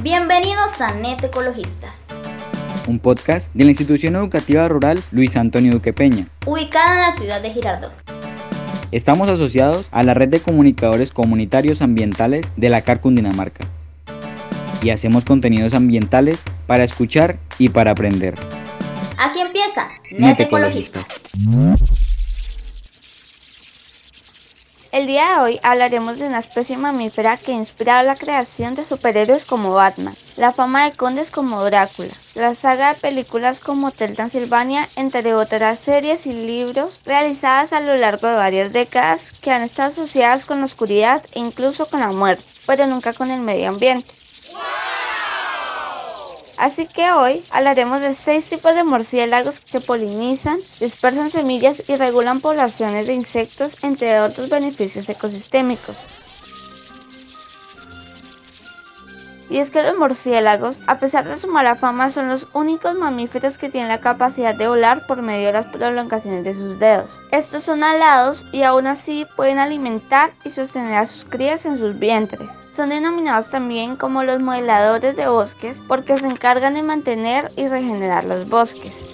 Bienvenidos a Net Ecologistas, un podcast de la institución educativa rural Luis Antonio Duque Peña, ubicada en la ciudad de Girardot. Estamos asociados a la red de comunicadores comunitarios ambientales de la CAR Cundinamarca y hacemos contenidos ambientales para escuchar y para aprender. Aquí empieza Net, Ecologistas. El día de hoy hablaremos de una especie mamífera que ha inspirado la creación de superhéroes como Batman, la fama de condes como Drácula, la saga de películas como Hotel Transilvania, entre otras series y libros realizadas a lo largo de varias décadas que han estado asociadas con la oscuridad e incluso con la muerte, pero nunca con el medio ambiente. Así que hoy hablaremos de seis tipos de murciélagos que polinizan, dispersan semillas y regulan poblaciones de insectos, entre otros beneficios ecosistémicos. Y es que los murciélagos, a pesar de su mala fama, son los únicos mamíferos que tienen la capacidad de volar por medio de las prolongaciones de sus dedos. Estos son alados y aún así pueden alimentar y sostener a sus crías en sus vientres. Son denominados también como los modeladores de bosques porque se encargan de mantener y regenerar los bosques.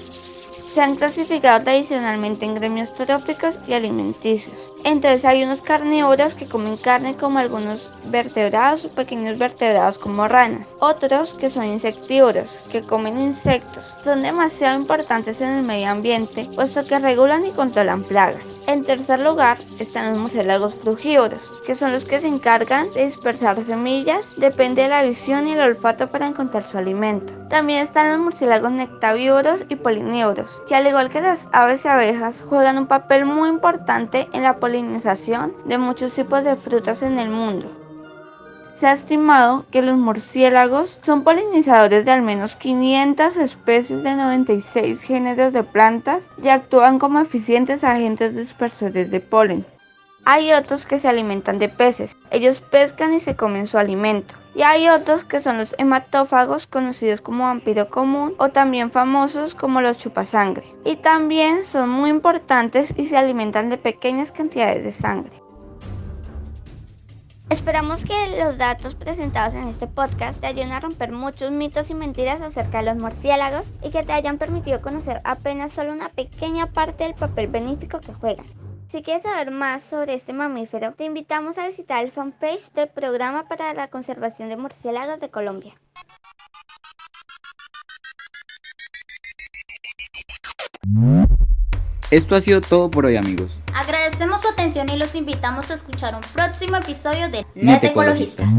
Se han clasificado tradicionalmente en gremios tróficos y alimenticios. Entonces hay unos carnívoros que comen carne como algunos vertebrados o pequeños vertebrados como ranas. Otros que son insectívoros, que comen insectos. Son demasiado importantes en el medio ambiente puesto que regulan y controlan plagas. En tercer lugar están los murciélagos frugívoros, que son los que se encargan de dispersar semillas, depende de la visión y el olfato para encontrar su alimento. También están los murciélagos nectavívoros y polinívoros, que al igual que las aves y abejas juegan un papel muy importante en la polinización de muchos tipos de frutas en el mundo. Se ha estimado que los murciélagos son polinizadores de al menos 500 especies de 96 géneros de plantas y actúan como eficientes agentes dispersores de polen. Hay otros que se alimentan de peces, ellos pescan y se comen su alimento. Y hay otros que son los hematófagos, conocidos como vampiro común o también famosos como los chupasangre. Y también son muy importantes y se alimentan de pequeñas cantidades de sangre. Esperamos que los datos presentados en este podcast te ayuden a romper muchos mitos y mentiras acerca de los murciélagos y que te hayan permitido conocer apenas solo una pequeña parte del papel benéfico que juegan. Si quieres saber más sobre este mamífero, te invitamos a visitar el fanpage del Programa para la Conservación de Murciélagos de Colombia. Esto ha sido todo por hoy amigos. Agradecemos su atención y los invitamos a escuchar un próximo episodio de Net, Ecologistas.